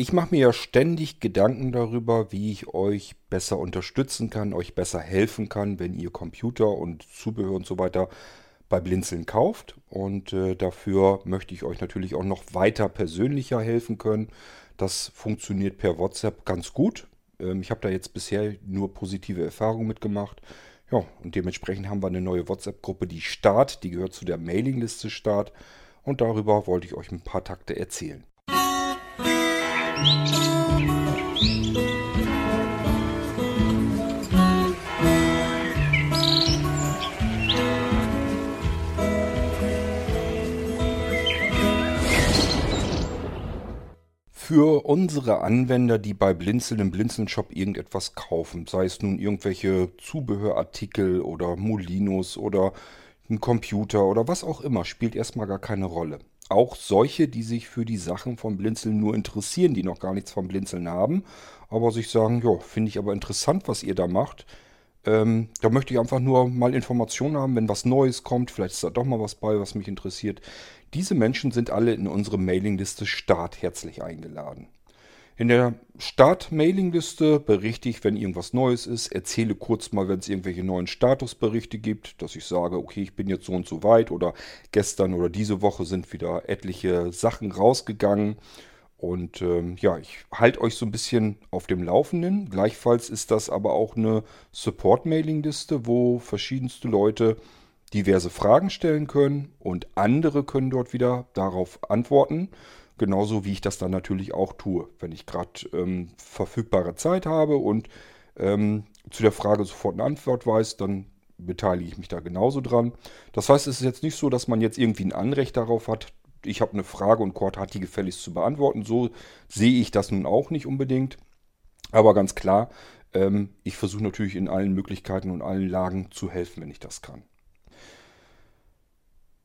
Ich mache mir ja ständig Gedanken darüber, wie ich euch besser unterstützen kann, euch besser helfen kann, wenn ihr Computer und Zubehör und so weiter bei Blinzeln kauft. Und äh, dafür möchte ich euch natürlich auch noch weiter persönlicher helfen können. Das funktioniert per WhatsApp ganz gut. Ähm, ich habe da jetzt bisher nur positive Erfahrungen mitgemacht. Ja, und dementsprechend haben wir eine neue WhatsApp-Gruppe, die Start, die gehört zu der Mailingliste Start. Und darüber wollte ich euch ein paar Takte erzählen. Für unsere Anwender, die bei Blinzeln im Blinzeln-Shop irgendetwas kaufen, sei es nun irgendwelche Zubehörartikel oder Molinos oder ein Computer oder was auch immer, spielt erstmal gar keine Rolle auch solche, die sich für die Sachen vom Blinzeln nur interessieren, die noch gar nichts vom Blinzeln haben, aber sich sagen, ja, finde ich aber interessant, was ihr da macht. Ähm, da möchte ich einfach nur mal Informationen haben, wenn was Neues kommt, vielleicht ist da doch mal was bei, was mich interessiert. Diese Menschen sind alle in unsere Mailingliste Start herzlich eingeladen. In der Start-Mailing-Liste berichte ich, wenn irgendwas Neues ist, erzähle kurz mal, wenn es irgendwelche neuen Statusberichte gibt, dass ich sage, okay, ich bin jetzt so und so weit oder gestern oder diese Woche sind wieder etliche Sachen rausgegangen. Und ähm, ja, ich halte euch so ein bisschen auf dem Laufenden. Gleichfalls ist das aber auch eine Support-Mailing-Liste, wo verschiedenste Leute diverse Fragen stellen können und andere können dort wieder darauf antworten. Genauso wie ich das dann natürlich auch tue, wenn ich gerade ähm, verfügbare Zeit habe und ähm, zu der Frage sofort eine Antwort weiß, dann beteilige ich mich da genauso dran. Das heißt, es ist jetzt nicht so, dass man jetzt irgendwie ein Anrecht darauf hat, ich habe eine Frage und Cord hat die gefälligst zu beantworten. So sehe ich das nun auch nicht unbedingt. Aber ganz klar, ähm, ich versuche natürlich in allen Möglichkeiten und allen Lagen zu helfen, wenn ich das kann.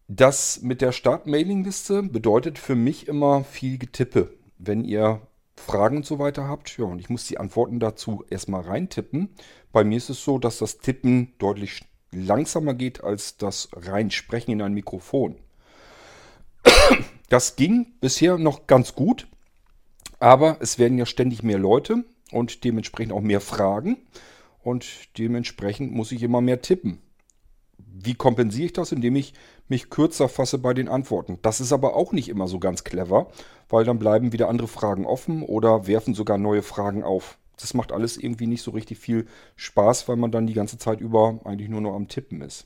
Das mit der Start-Mailing-Liste bedeutet für mich immer viel Getippe. Wenn ihr Fragen und so weiter habt, ja, und ich muss die Antworten dazu erstmal reintippen. Bei mir ist es so, dass das Tippen deutlich langsamer geht als das Reinsprechen in ein Mikrofon. Das ging bisher noch ganz gut, aber es werden ja ständig mehr Leute und dementsprechend auch mehr Fragen und dementsprechend muss ich immer mehr tippen. Wie kompensiere ich das? Indem ich mich kürzer fasse bei den Antworten. Das ist aber auch nicht immer so ganz clever, weil dann bleiben wieder andere Fragen offen oder werfen sogar neue Fragen auf. Das macht alles irgendwie nicht so richtig viel Spaß, weil man dann die ganze Zeit über eigentlich nur noch am Tippen ist.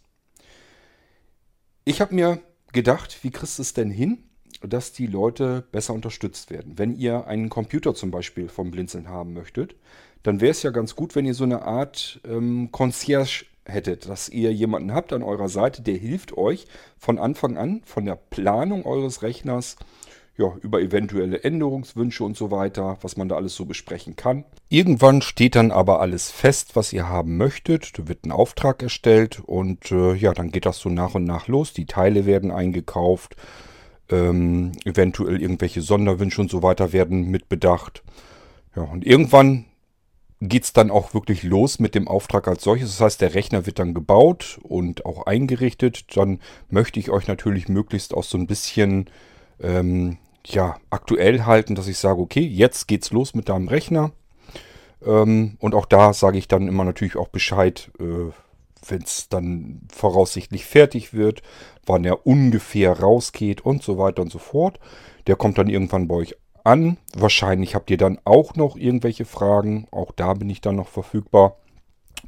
Ich habe mir gedacht, wie kriegst du es denn hin, dass die Leute besser unterstützt werden? Wenn ihr einen Computer zum Beispiel vom Blinzeln haben möchtet, dann wäre es ja ganz gut, wenn ihr so eine Art ähm, Concierge hättet, dass ihr jemanden habt an eurer Seite, der hilft euch von Anfang an, von der Planung eures Rechners, ja, über eventuelle Änderungswünsche und so weiter, was man da alles so besprechen kann. Irgendwann steht dann aber alles fest, was ihr haben möchtet. Da wird ein Auftrag erstellt und äh, ja, dann geht das so nach und nach los. Die Teile werden eingekauft, ähm, eventuell irgendwelche Sonderwünsche und so weiter werden mitbedacht. Ja, und irgendwann geht es dann auch wirklich los mit dem Auftrag als solches. Das heißt, der Rechner wird dann gebaut und auch eingerichtet. Dann möchte ich euch natürlich möglichst auch so ein bisschen ähm, ja, aktuell halten, dass ich sage, okay, jetzt geht's los mit deinem Rechner. Ähm, und auch da sage ich dann immer natürlich auch Bescheid, äh, wenn es dann voraussichtlich fertig wird, wann er ungefähr rausgeht und so weiter und so fort. Der kommt dann irgendwann bei euch an. Wahrscheinlich habt ihr dann auch noch irgendwelche Fragen. Auch da bin ich dann noch verfügbar.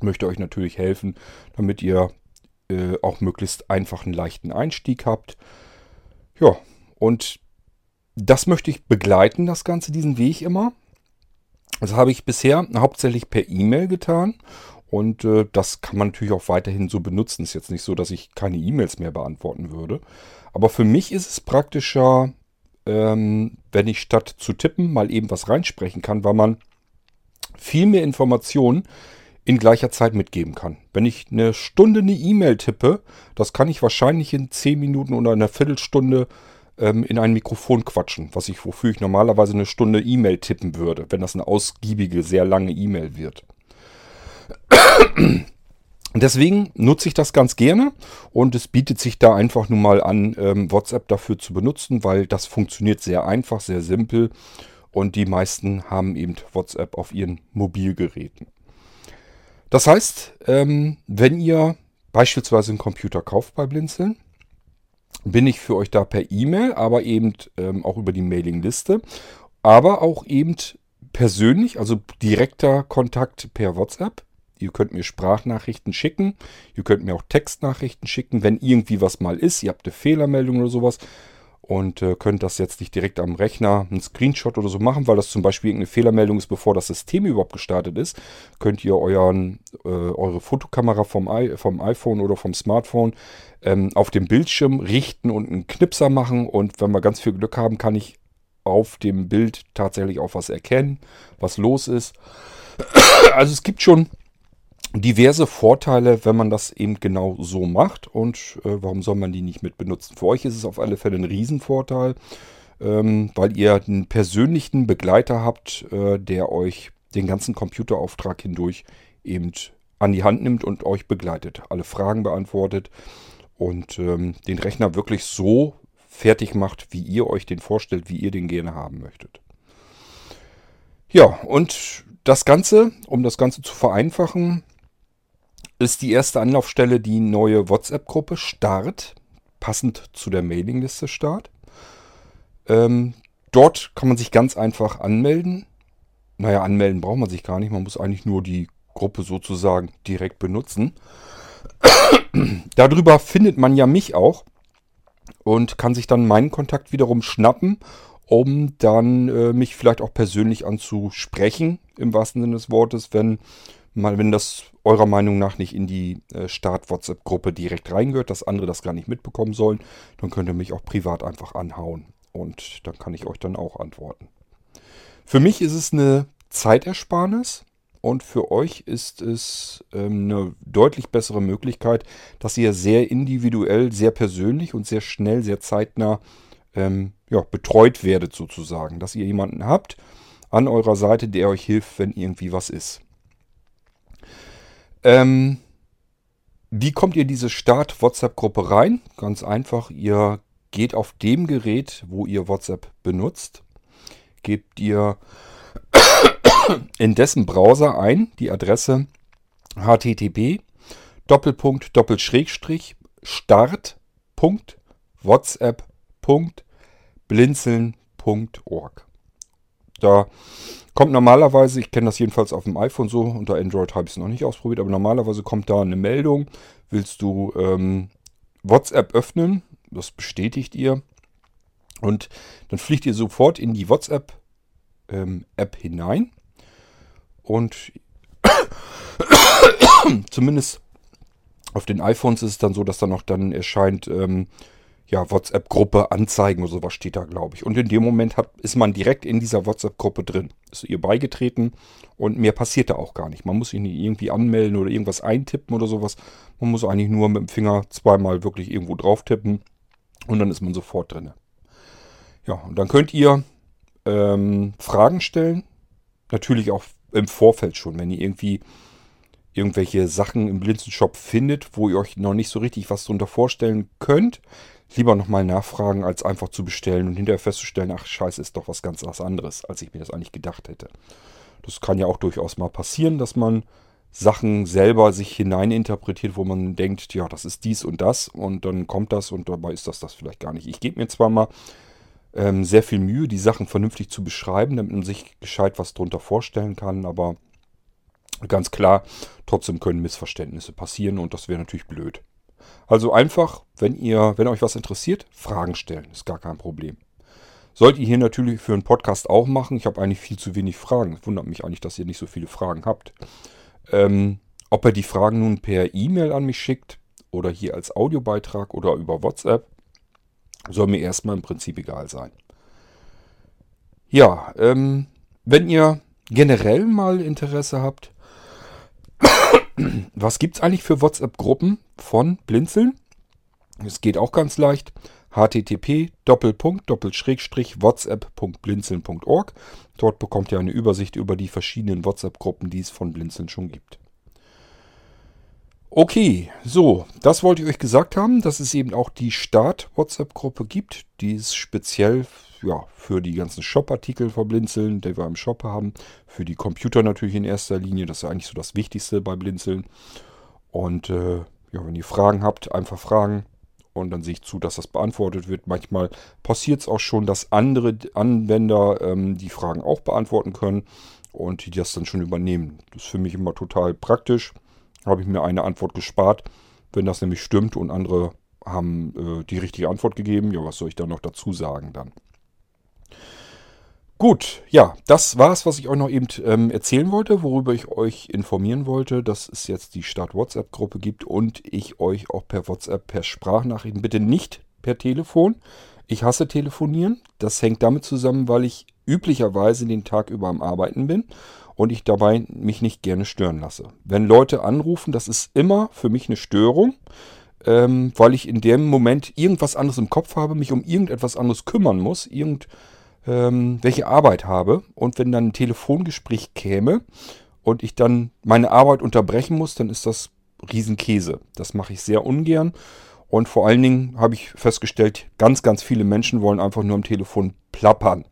Möchte euch natürlich helfen, damit ihr äh, auch möglichst einfach einen leichten Einstieg habt. Ja, und das möchte ich begleiten, das Ganze, diesen Weg immer. Das habe ich bisher hauptsächlich per E-Mail getan. Und äh, das kann man natürlich auch weiterhin so benutzen. Ist jetzt nicht so, dass ich keine E-Mails mehr beantworten würde. Aber für mich ist es praktischer, ähm, wenn ich statt zu tippen mal eben was reinsprechen kann, weil man viel mehr Informationen in gleicher Zeit mitgeben kann. Wenn ich eine Stunde eine E-Mail tippe, das kann ich wahrscheinlich in 10 Minuten oder einer Viertelstunde ähm, in ein Mikrofon quatschen, was ich, wofür ich normalerweise eine Stunde E-Mail tippen würde, wenn das eine ausgiebige, sehr lange E-Mail wird. Deswegen nutze ich das ganz gerne und es bietet sich da einfach nun mal an, ähm, WhatsApp dafür zu benutzen, weil das funktioniert sehr einfach, sehr simpel und die meisten haben eben WhatsApp auf ihren Mobilgeräten. Das heißt, ähm, wenn ihr beispielsweise einen Computer kauft bei Blinzeln, bin ich für euch da per E-Mail, aber eben ähm, auch über die Mailingliste, aber auch eben persönlich, also direkter Kontakt per WhatsApp. Ihr könnt mir Sprachnachrichten schicken, ihr könnt mir auch Textnachrichten schicken, wenn irgendwie was mal ist, ihr habt eine Fehlermeldung oder sowas, und äh, könnt das jetzt nicht direkt am Rechner einen Screenshot oder so machen, weil das zum Beispiel irgendeine Fehlermeldung ist, bevor das System überhaupt gestartet ist, könnt ihr euren, äh, eure Fotokamera vom, I vom iPhone oder vom Smartphone ähm, auf dem Bildschirm richten und einen Knipser machen. Und wenn wir ganz viel Glück haben, kann ich auf dem Bild tatsächlich auch was erkennen, was los ist. Also es gibt schon diverse Vorteile, wenn man das eben genau so macht. Und äh, warum soll man die nicht mit benutzen? Für euch ist es auf alle Fälle ein Riesenvorteil, ähm, weil ihr einen persönlichen Begleiter habt, äh, der euch den ganzen Computerauftrag hindurch eben an die Hand nimmt und euch begleitet. Alle Fragen beantwortet und ähm, den Rechner wirklich so fertig macht, wie ihr euch den vorstellt, wie ihr den gerne haben möchtet. Ja, und das Ganze, um das Ganze zu vereinfachen, ist die erste Anlaufstelle die neue WhatsApp-Gruppe Start, passend zu der Mailingliste Start. Ähm, dort kann man sich ganz einfach anmelden. Naja, anmelden braucht man sich gar nicht. Man muss eigentlich nur die Gruppe sozusagen direkt benutzen. Darüber findet man ja mich auch und kann sich dann meinen Kontakt wiederum schnappen, um dann äh, mich vielleicht auch persönlich anzusprechen, im wahrsten Sinne des Wortes, wenn mal, wenn das eurer Meinung nach nicht in die äh, Start-WhatsApp-Gruppe direkt reingehört, dass andere das gar nicht mitbekommen sollen, dann könnt ihr mich auch privat einfach anhauen. Und dann kann ich euch dann auch antworten. Für mich ist es eine Zeitersparnis und für euch ist es ähm, eine deutlich bessere Möglichkeit, dass ihr sehr individuell, sehr persönlich und sehr schnell, sehr zeitnah ähm, ja, betreut werdet sozusagen. Dass ihr jemanden habt an eurer Seite, der euch hilft, wenn irgendwie was ist. Ähm, wie kommt ihr diese Start-WhatsApp-Gruppe rein? Ganz einfach, ihr geht auf dem Gerät, wo ihr WhatsApp benutzt, gebt ihr in dessen Browser ein die Adresse http Doppelpunkt Doppelschrägstrich start.whatsapp.blinzeln.org. Da Kommt normalerweise, ich kenne das jedenfalls auf dem iPhone so, unter Android habe ich es noch nicht ausprobiert, aber normalerweise kommt da eine Meldung, willst du ähm, WhatsApp öffnen, das bestätigt ihr. Und dann fliegt ihr sofort in die WhatsApp ähm, App hinein. Und zumindest auf den iPhones ist es dann so, dass dann noch dann erscheint, ähm, ja, WhatsApp-Gruppe anzeigen oder sowas steht da, glaube ich. Und in dem Moment hat, ist man direkt in dieser WhatsApp-Gruppe drin. Ist ihr beigetreten und mehr passiert da auch gar nicht. Man muss sich nicht irgendwie anmelden oder irgendwas eintippen oder sowas. Man muss eigentlich nur mit dem Finger zweimal wirklich irgendwo drauf tippen und dann ist man sofort drin. Ja, und dann könnt ihr ähm, Fragen stellen. Natürlich auch im Vorfeld schon, wenn ihr irgendwie irgendwelche Sachen im Blinzenshop findet, wo ihr euch noch nicht so richtig was darunter vorstellen könnt, lieber nochmal nachfragen, als einfach zu bestellen und hinterher festzustellen, ach scheiße, ist doch was ganz was anderes, als ich mir das eigentlich gedacht hätte. Das kann ja auch durchaus mal passieren, dass man Sachen selber sich hineininterpretiert, wo man denkt, ja, das ist dies und das und dann kommt das und dabei ist das das vielleicht gar nicht. Ich gebe mir zwar mal ähm, sehr viel Mühe, die Sachen vernünftig zu beschreiben, damit man sich gescheit was drunter vorstellen kann, aber ganz klar, trotzdem können Missverständnisse passieren und das wäre natürlich blöd. Also einfach, wenn ihr, wenn euch was interessiert, Fragen stellen. Ist gar kein Problem. Sollt ihr hier natürlich für einen Podcast auch machen. Ich habe eigentlich viel zu wenig Fragen. Es wundert mich eigentlich, dass ihr nicht so viele Fragen habt. Ähm, ob ihr die Fragen nun per E-Mail an mich schickt oder hier als Audiobeitrag oder über WhatsApp, soll mir erstmal im Prinzip egal sein. Ja, ähm, wenn ihr generell mal Interesse habt, was gibt es eigentlich für WhatsApp-Gruppen von Blinzeln? Es geht auch ganz leicht. http whatsapp.blinzeln.org. Dort bekommt ihr eine Übersicht über die verschiedenen WhatsApp-Gruppen, die es von Blinzeln schon gibt. Okay, so, das wollte ich euch gesagt haben, dass es eben auch die Start-WhatsApp-Gruppe gibt. Die ist speziell ja, für die ganzen Shop-Artikel von Blinzeln, die wir im Shop haben. Für die Computer natürlich in erster Linie. Das ist eigentlich so das Wichtigste bei Blinzeln. Und äh, ja, wenn ihr Fragen habt, einfach fragen. Und dann sehe ich zu, dass das beantwortet wird. Manchmal passiert es auch schon, dass andere Anwender ähm, die Fragen auch beantworten können und die das dann schon übernehmen. Das ist für mich immer total praktisch. Habe ich mir eine Antwort gespart, wenn das nämlich stimmt und andere haben äh, die richtige Antwort gegeben. Ja, was soll ich da noch dazu sagen dann? Gut, ja, das war es, was ich euch noch eben ähm, erzählen wollte, worüber ich euch informieren wollte, dass es jetzt die Start-WhatsApp-Gruppe gibt und ich euch auch per WhatsApp, per Sprachnachrichten, bitte nicht per Telefon. Ich hasse telefonieren. Das hängt damit zusammen, weil ich üblicherweise den Tag über am Arbeiten bin und ich dabei mich nicht gerne stören lasse. Wenn Leute anrufen, das ist immer für mich eine Störung ähm, weil ich in dem Moment irgendwas anderes im Kopf habe, mich um irgendetwas anderes kümmern muss, irgendwelche ähm, Arbeit habe. Und wenn dann ein Telefongespräch käme und ich dann meine Arbeit unterbrechen muss, dann ist das Riesenkäse. Das mache ich sehr ungern. Und vor allen Dingen habe ich festgestellt, ganz, ganz viele Menschen wollen einfach nur am Telefon plappern.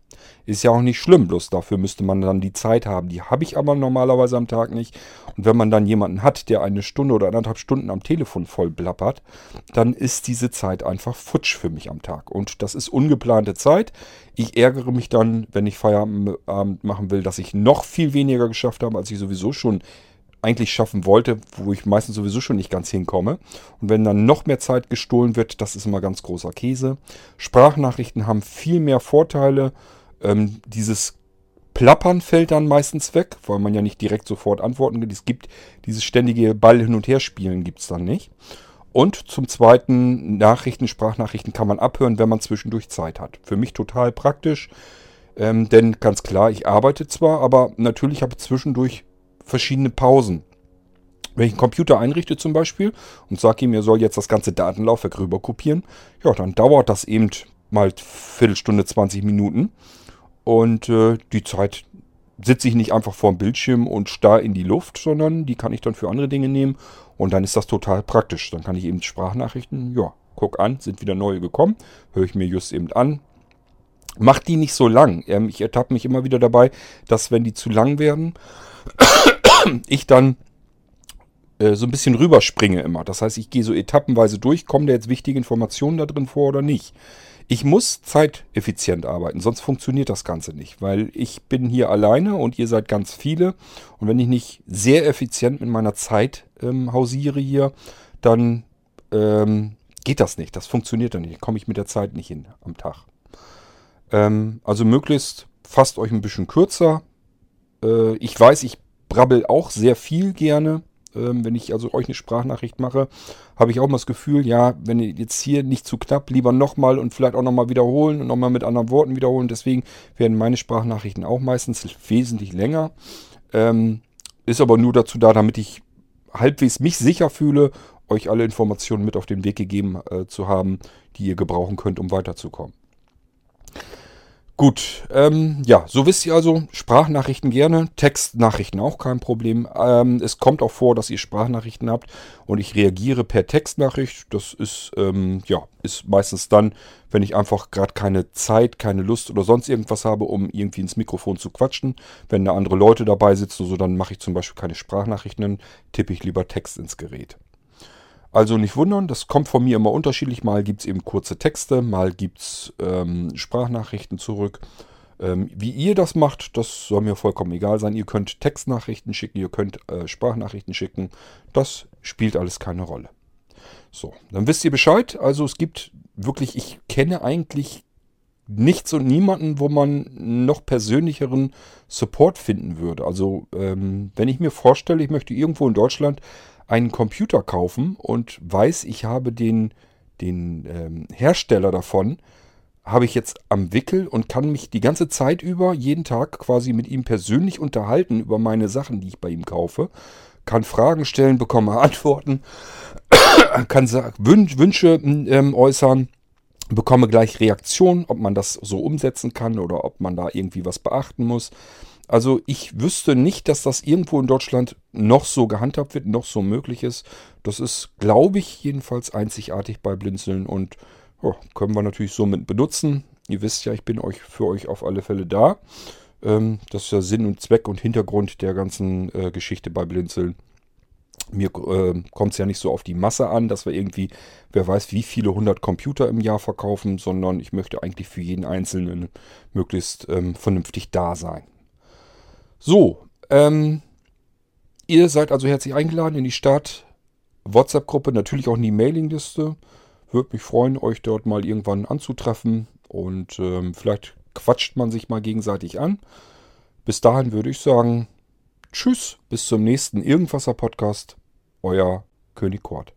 Ist ja auch nicht schlimm, bloß dafür müsste man dann die Zeit haben. Die habe ich aber normalerweise am Tag nicht. Und wenn man dann jemanden hat, der eine Stunde oder anderthalb Stunden am Telefon voll blappert, dann ist diese Zeit einfach futsch für mich am Tag. Und das ist ungeplante Zeit. Ich ärgere mich dann, wenn ich Feierabend machen will, dass ich noch viel weniger geschafft habe, als ich sowieso schon eigentlich schaffen wollte, wo ich meistens sowieso schon nicht ganz hinkomme. Und wenn dann noch mehr Zeit gestohlen wird, das ist immer ganz großer Käse. Sprachnachrichten haben viel mehr Vorteile. Ähm, dieses Plappern fällt dann meistens weg, weil man ja nicht direkt sofort antworten kann. Es gibt dieses ständige Ball hin und her spielen gibt es dann nicht. Und zum Zweiten, Nachrichten, Sprachnachrichten kann man abhören, wenn man zwischendurch Zeit hat. Für mich total praktisch, ähm, denn ganz klar, ich arbeite zwar, aber natürlich habe ich zwischendurch verschiedene Pausen. Wenn ich einen Computer einrichte zum Beispiel und sage ihm, er soll jetzt das ganze Datenlaufwerk rüber kopieren, ja, dann dauert das eben mal Viertelstunde, 20 Minuten. Und äh, die Zeit sitze ich nicht einfach vor dem Bildschirm und starr in die Luft, sondern die kann ich dann für andere Dinge nehmen. Und dann ist das total praktisch. Dann kann ich eben Sprachnachrichten, ja, guck an, sind wieder neue gekommen, höre ich mir just eben an. Macht die nicht so lang. Ähm, ich ertappe mich immer wieder dabei, dass wenn die zu lang werden, ich dann äh, so ein bisschen rüberspringe immer. Das heißt, ich gehe so etappenweise durch, kommen da jetzt wichtige Informationen da drin vor oder nicht. Ich muss zeiteffizient arbeiten, sonst funktioniert das Ganze nicht, weil ich bin hier alleine und ihr seid ganz viele. Und wenn ich nicht sehr effizient mit meiner Zeit ähm, hausiere hier, dann ähm, geht das nicht. Das funktioniert dann nicht. Komme ich mit der Zeit nicht hin am Tag. Ähm, also möglichst fasst euch ein bisschen kürzer. Äh, ich weiß, ich brabbel auch sehr viel gerne. Ähm, wenn ich also euch eine Sprachnachricht mache, habe ich auch mal das Gefühl, ja, wenn ihr jetzt hier nicht zu knapp, lieber nochmal und vielleicht auch nochmal wiederholen und nochmal mit anderen Worten wiederholen. Deswegen werden meine Sprachnachrichten auch meistens wesentlich länger. Ähm, ist aber nur dazu da, damit ich halbwegs mich sicher fühle, euch alle Informationen mit auf den Weg gegeben äh, zu haben, die ihr gebrauchen könnt, um weiterzukommen. Gut, ähm, ja, so wisst ihr also, Sprachnachrichten gerne, Textnachrichten auch kein Problem. Ähm, es kommt auch vor, dass ihr Sprachnachrichten habt und ich reagiere per Textnachricht. Das ist, ähm, ja, ist meistens dann, wenn ich einfach gerade keine Zeit, keine Lust oder sonst irgendwas habe, um irgendwie ins Mikrofon zu quatschen. Wenn da andere Leute dabei sitzen, so, dann mache ich zum Beispiel keine Sprachnachrichten, dann tippe ich lieber Text ins Gerät. Also nicht wundern, das kommt von mir immer unterschiedlich. Mal gibt es eben kurze Texte, mal gibt es ähm, Sprachnachrichten zurück. Ähm, wie ihr das macht, das soll mir vollkommen egal sein. Ihr könnt Textnachrichten schicken, ihr könnt äh, Sprachnachrichten schicken. Das spielt alles keine Rolle. So, dann wisst ihr Bescheid. Also es gibt wirklich, ich kenne eigentlich nichts und niemanden, wo man noch persönlicheren Support finden würde. Also ähm, wenn ich mir vorstelle, ich möchte irgendwo in Deutschland einen Computer kaufen und weiß, ich habe den, den ähm, Hersteller davon, habe ich jetzt am Wickel und kann mich die ganze Zeit über, jeden Tag quasi mit ihm persönlich unterhalten über meine Sachen, die ich bei ihm kaufe. Kann Fragen stellen, bekomme Antworten, kann Wünsche ähm, äußern, bekomme gleich Reaktionen, ob man das so umsetzen kann oder ob man da irgendwie was beachten muss. Also ich wüsste nicht, dass das irgendwo in Deutschland noch so gehandhabt wird, noch so möglich ist. Das ist, glaube ich, jedenfalls einzigartig bei Blinzeln und oh, können wir natürlich somit benutzen. Ihr wisst ja, ich bin euch für euch auf alle Fälle da. Ähm, das ist ja Sinn und Zweck und Hintergrund der ganzen äh, Geschichte bei Blinzeln. Mir äh, kommt es ja nicht so auf die Masse an, dass wir irgendwie, wer weiß, wie viele hundert Computer im Jahr verkaufen, sondern ich möchte eigentlich für jeden Einzelnen möglichst ähm, vernünftig da sein. So, ähm, ihr seid also herzlich eingeladen in die Stadt. WhatsApp-Gruppe, natürlich auch in die Mailingliste. Würde mich freuen, euch dort mal irgendwann anzutreffen und ähm, vielleicht quatscht man sich mal gegenseitig an. Bis dahin würde ich sagen, tschüss, bis zum nächsten Irgendwasser Podcast. Euer König Kort.